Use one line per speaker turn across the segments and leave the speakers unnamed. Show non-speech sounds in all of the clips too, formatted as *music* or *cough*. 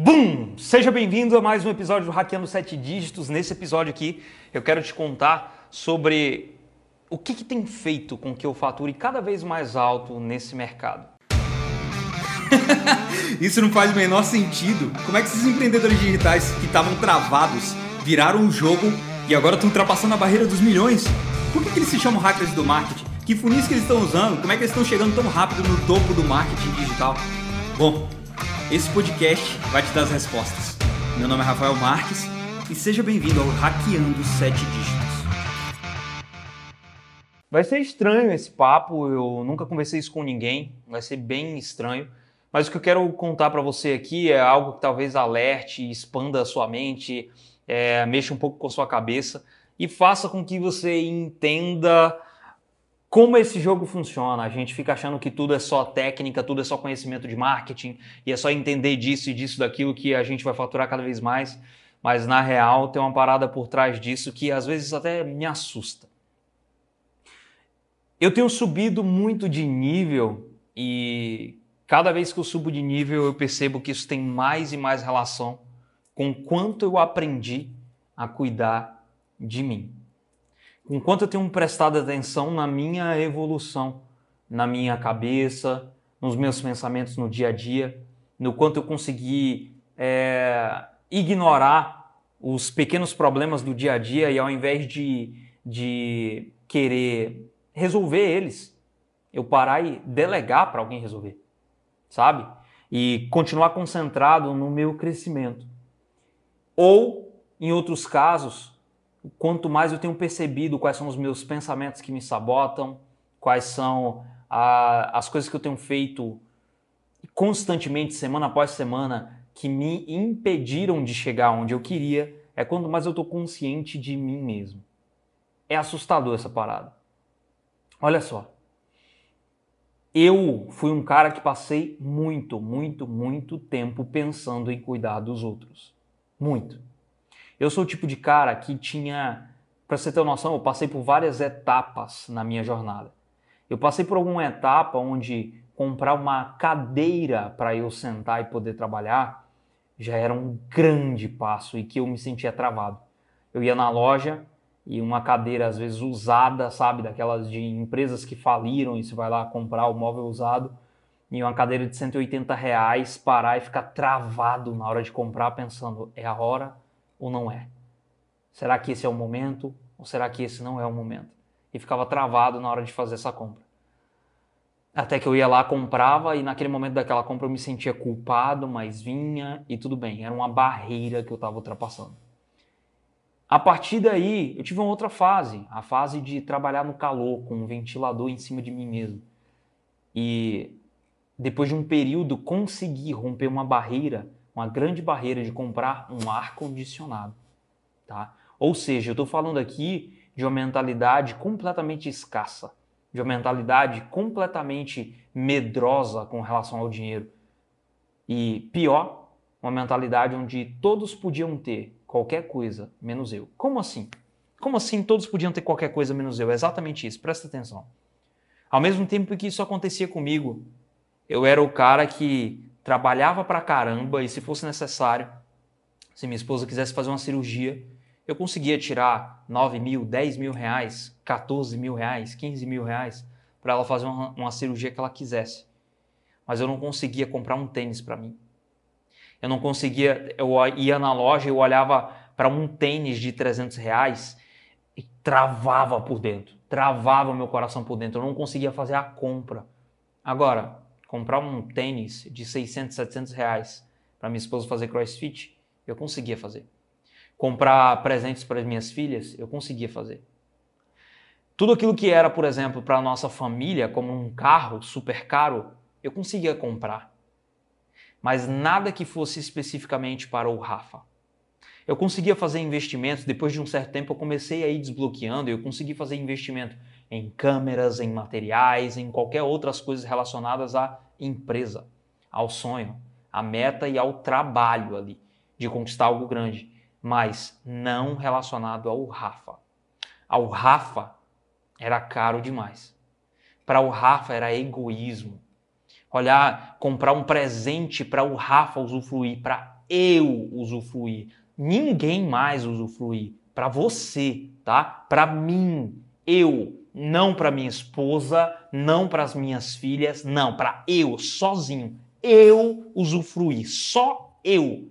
Bum! Seja bem-vindo a mais um episódio do Hackeando 7 Dígitos. Nesse episódio aqui, eu quero te contar sobre o que, que tem feito com que eu fature cada vez mais alto nesse mercado. *laughs*
Isso não faz o menor sentido. Como é que esses empreendedores digitais que estavam travados viraram o jogo e agora estão ultrapassando a barreira dos milhões? Por que, que eles se chamam hackers do marketing? Que funis que eles estão usando? Como é que eles estão chegando tão rápido no topo do marketing digital? Bom, esse podcast vai te dar as respostas. Meu nome é Rafael Marques e seja bem-vindo ao Hackeando 7 Dígitos.
Vai ser estranho esse papo, eu nunca conversei isso com ninguém, vai ser bem estranho. Mas o que eu quero contar para você aqui é algo que talvez alerte, expanda a sua mente, é, mexa um pouco com a sua cabeça e faça com que você entenda como esse jogo funciona. A gente fica achando que tudo é só técnica, tudo é só conhecimento de marketing e é só entender disso e disso, daquilo que a gente vai faturar cada vez mais. Mas na real tem uma parada por trás disso que às vezes até me assusta. Eu tenho subido muito de nível e cada vez que eu subo de nível eu percebo que isso tem mais e mais relação com quanto eu aprendi a cuidar de mim com quanto eu tenho prestado atenção na minha evolução, na minha cabeça, nos meus pensamentos no dia a dia, no quanto eu consegui é, ignorar os pequenos problemas do dia a dia e ao invés de, de querer resolver eles, eu parar e delegar para alguém resolver, sabe? E continuar concentrado no meu crescimento. Ou, em outros casos, quanto mais eu tenho percebido quais são os meus pensamentos que me sabotam, quais são a, as coisas que eu tenho feito constantemente, semana após semana, que me impediram de chegar onde eu queria, é quanto mais eu estou consciente de mim mesmo. É assustador essa parada. Olha só. Eu fui um cara que passei muito, muito, muito tempo pensando em cuidar dos outros. Muito. Eu sou o tipo de cara que tinha, para você ter uma noção, eu passei por várias etapas na minha jornada. Eu passei por alguma etapa onde comprar uma cadeira para eu sentar e poder trabalhar já era um grande passo e que eu me sentia travado. Eu ia na loja e uma cadeira às vezes usada, sabe, daquelas de empresas que faliram e você vai lá comprar o móvel usado e uma cadeira de 180 reais, parar e ficar travado na hora de comprar pensando, é a hora ou não é? Será que esse é o momento ou será que esse não é o momento? E ficava travado na hora de fazer essa compra. Até que eu ia lá, comprava e naquele momento daquela compra eu me sentia culpado, mas vinha e tudo bem, era uma barreira que eu estava ultrapassando. A partir daí, eu tive uma outra fase, a fase de trabalhar no calor, com um ventilador em cima de mim mesmo. E depois de um período, consegui romper uma barreira uma grande barreira de comprar um ar condicionado, tá? Ou seja, eu estou falando aqui de uma mentalidade completamente escassa, de uma mentalidade completamente medrosa com relação ao dinheiro. E pior, uma mentalidade onde todos podiam ter qualquer coisa menos eu. Como assim? Como assim todos podiam ter qualquer coisa menos eu? É exatamente isso, presta atenção. Ao mesmo tempo que isso acontecia comigo, eu era o cara que trabalhava pra caramba e se fosse necessário, se minha esposa quisesse fazer uma cirurgia, eu conseguia tirar 9 mil, 10 mil reais, 14 mil reais, 15 mil reais para ela fazer uma, uma, cirurgia que ela quisesse. Mas eu não conseguia comprar um tênis para mim. Eu não conseguia, eu ia na loja e olhava para um tênis de 300 reais e travava por dentro, travava meu coração por dentro. Eu não conseguia fazer a compra. Agora, comprar um tênis de 600, 700 reais para minha esposa fazer crossfit, eu conseguia fazer. Comprar presentes para as minhas filhas, eu conseguia fazer. Tudo aquilo que era, por exemplo, para a nossa família, como um carro super caro, eu conseguia comprar. Mas nada que fosse especificamente para o Rafa. Eu conseguia fazer investimentos, depois de um certo tempo eu comecei a ir desbloqueando, eu consegui fazer investimento em câmeras, em materiais, em qualquer outras coisas relacionadas à empresa, ao sonho, à meta e ao trabalho ali de conquistar algo grande, mas não relacionado ao Rafa. Ao Rafa era caro demais. Para o Rafa era egoísmo. Olhar, comprar um presente para o Rafa usufruir, para eu usufruir. Ninguém mais usufruir. Para você, tá? Para mim, eu, não para minha esposa, não para as minhas filhas, não, para eu, sozinho. Eu usufruir, só eu.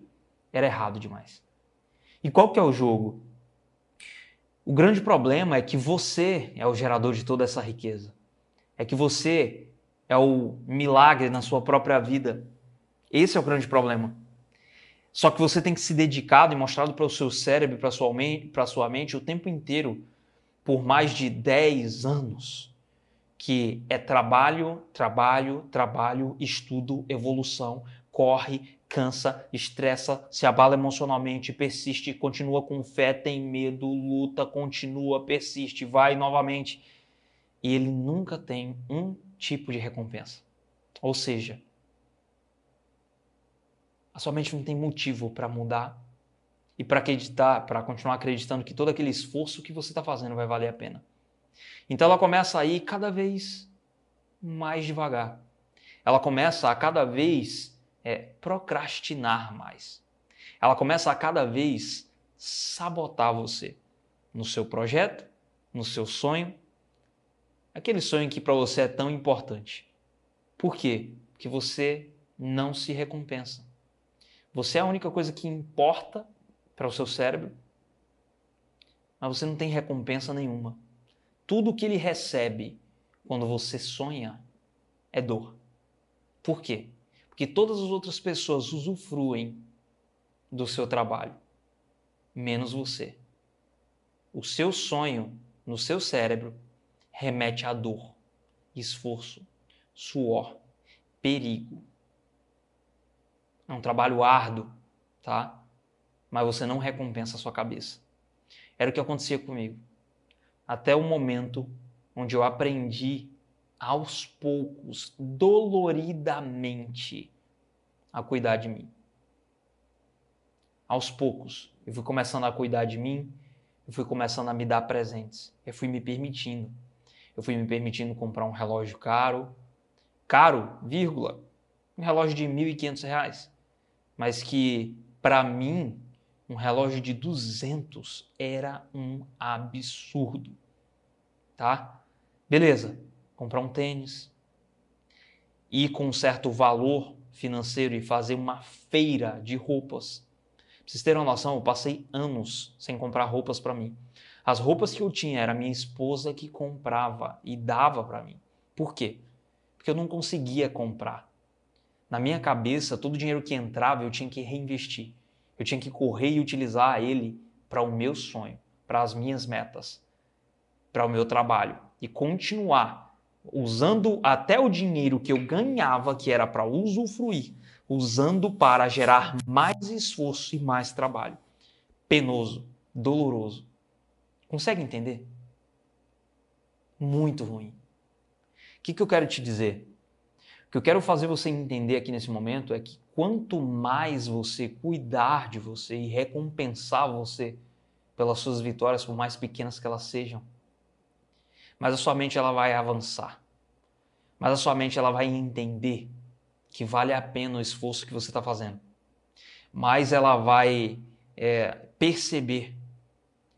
Era errado demais. E qual que é o jogo? O grande problema é que você é o gerador de toda essa riqueza. É que você é o milagre na sua própria vida. Esse é o grande problema. Só que você tem que se dedicado e mostrado para o seu cérebro, para sua, sua mente o tempo inteiro, por mais de 10 anos, que é trabalho, trabalho, trabalho, estudo, evolução, corre, cansa, estressa, se abala emocionalmente, persiste, continua com fé, tem medo, luta, continua, persiste, vai novamente. E ele nunca tem um tipo de recompensa. Ou seja, a sua mente não tem motivo para mudar e para acreditar, para continuar acreditando que todo aquele esforço que você está fazendo vai valer a pena. Então ela começa a ir cada vez mais devagar. Ela começa a cada vez é procrastinar mais. Ela começa a cada vez sabotar você no seu projeto, no seu sonho, aquele sonho que para você é tão importante. Por quê? Porque você não se recompensa. Você é a única coisa que importa para o seu cérebro, mas você não tem recompensa nenhuma. Tudo que ele recebe quando você sonha é dor. Por quê? que todas as outras pessoas usufruem do seu trabalho, menos você. O seu sonho no seu cérebro remete a dor, esforço, suor, perigo. É um trabalho árduo, tá? Mas você não recompensa a sua cabeça. Era o que acontecia comigo. Até o momento onde eu aprendi aos poucos, doloridamente, a cuidar de mim. Aos poucos, eu fui começando a cuidar de mim, eu fui começando a me dar presentes, eu fui me permitindo. Eu fui me permitindo comprar um relógio caro, caro, vírgula, um relógio de R$ 1.500, mas que, para mim, um relógio de 200 era um absurdo, tá? Beleza, comprar um tênis e com um certo valor financeiro e fazer uma feira de roupas. Pra vocês terem uma noção, eu passei anos sem comprar roupas para mim. As roupas que eu tinha era minha esposa que comprava e dava para mim. Por quê? Porque eu não conseguia comprar. Na minha cabeça, todo o dinheiro que entrava eu tinha que reinvestir. Eu tinha que correr e utilizar ele para o meu sonho, para as minhas metas, para o meu trabalho e continuar usando até o dinheiro que eu ganhava, que era para usufruir, usando para gerar mais esforço e mais trabalho. Penoso, doloroso. Consegue entender? Muito ruim. O que, que eu quero te dizer? O que eu quero fazer você entender aqui nesse momento é que quanto mais você cuidar de você e recompensar você pelas suas vitórias, por mais pequenas que elas sejam, mas a sua mente ela vai avançar. Mas a sua mente ela vai entender que vale a pena o esforço que você está fazendo. Mas ela vai é, perceber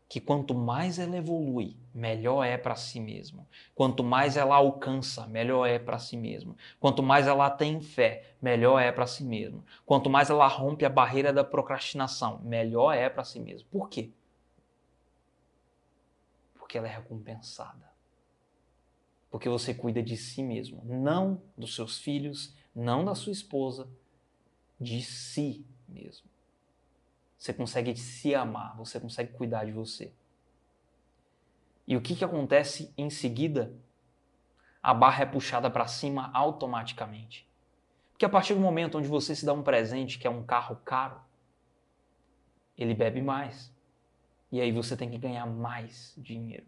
que quanto mais ela evolui, melhor é para si mesma. Quanto mais ela alcança, melhor é para si mesma. Quanto mais ela tem fé, melhor é para si mesma. Quanto mais ela rompe a barreira da procrastinação, melhor é para si mesma. Por quê? Porque ela é recompensada porque você cuida de si mesmo, não dos seus filhos, não da sua esposa, de si mesmo. Você consegue se amar, você consegue cuidar de você. E o que, que acontece em seguida? A barra é puxada para cima automaticamente. Porque a partir do momento onde você se dá um presente, que é um carro caro, ele bebe mais. E aí você tem que ganhar mais dinheiro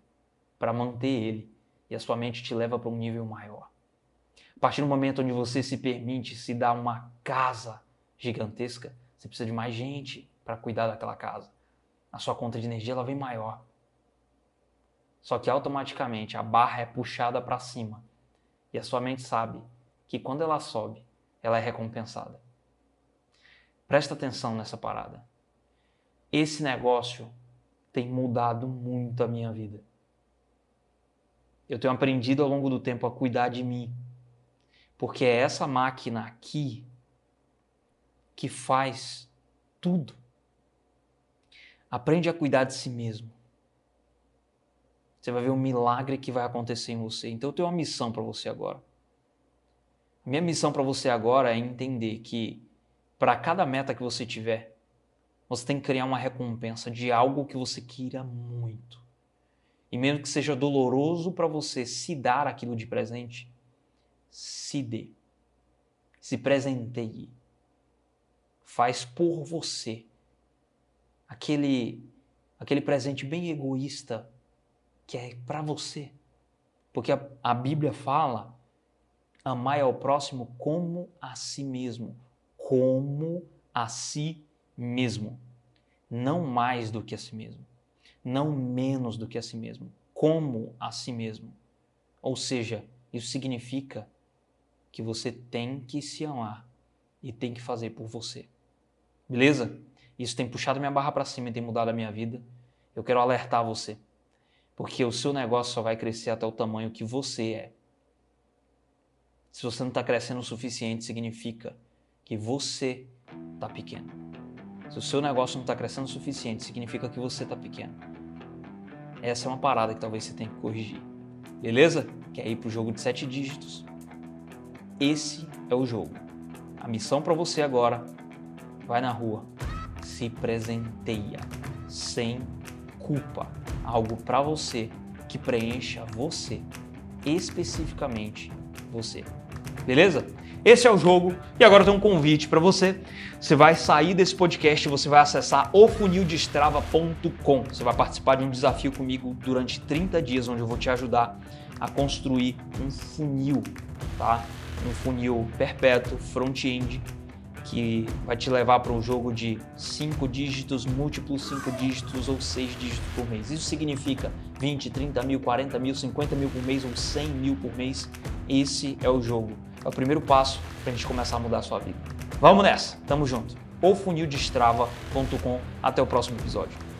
para manter ele e a sua mente te leva para um nível maior. A partir do momento onde você se permite se dar uma casa gigantesca, você precisa de mais gente para cuidar daquela casa. A sua conta de energia ela vem maior. Só que automaticamente a barra é puxada para cima e a sua mente sabe que quando ela sobe, ela é recompensada. Presta atenção nessa parada. Esse negócio tem mudado muito a minha vida. Eu tenho aprendido ao longo do tempo a cuidar de mim. Porque é essa máquina aqui que faz tudo. Aprende a cuidar de si mesmo. Você vai ver o milagre que vai acontecer em você. Então eu tenho uma missão para você agora. Minha missão para você agora é entender que para cada meta que você tiver, você tem que criar uma recompensa de algo que você queira muito. E mesmo que seja doloroso para você se dar aquilo de presente, se dê. Se presenteie. Faz por você aquele aquele presente bem egoísta que é para você. Porque a, a Bíblia fala: amai ao próximo como a si mesmo como a si mesmo. Não mais do que a si mesmo. Não menos do que a si mesmo. Como a si mesmo. Ou seja, isso significa que você tem que se amar e tem que fazer por você. Beleza? Isso tem puxado minha barra para cima e tem mudado a minha vida. Eu quero alertar você. Porque o seu negócio só vai crescer até o tamanho que você é. Se você não está crescendo o suficiente, significa que você está pequeno. Se o seu negócio não está crescendo o suficiente, significa que você está pequeno. Essa é uma parada que talvez você tenha que corrigir. Beleza? Quer ir para o jogo de sete dígitos? Esse é o jogo. A missão para você agora: vai na rua, se presenteia, sem culpa. Algo para você que preencha você, especificamente você. Beleza? Esse é o jogo e agora tem um convite para você. Você vai sair desse podcast, você vai acessar ofunildestrava.com. Você vai participar de um desafio comigo durante 30 dias, onde eu vou te ajudar a construir um funil, tá? Um funil perpétuo, front-end, que vai te levar para um jogo de 5 dígitos, múltiplos 5 dígitos ou 6 dígitos por mês. Isso significa 20, 30 mil, 40 mil, 50 mil por mês ou 100 mil por mês. Esse é o jogo é o primeiro passo para a gente começar a mudar a sua vida. Vamos nessa, tamo junto. Ou funildestrava.com. Até o próximo episódio.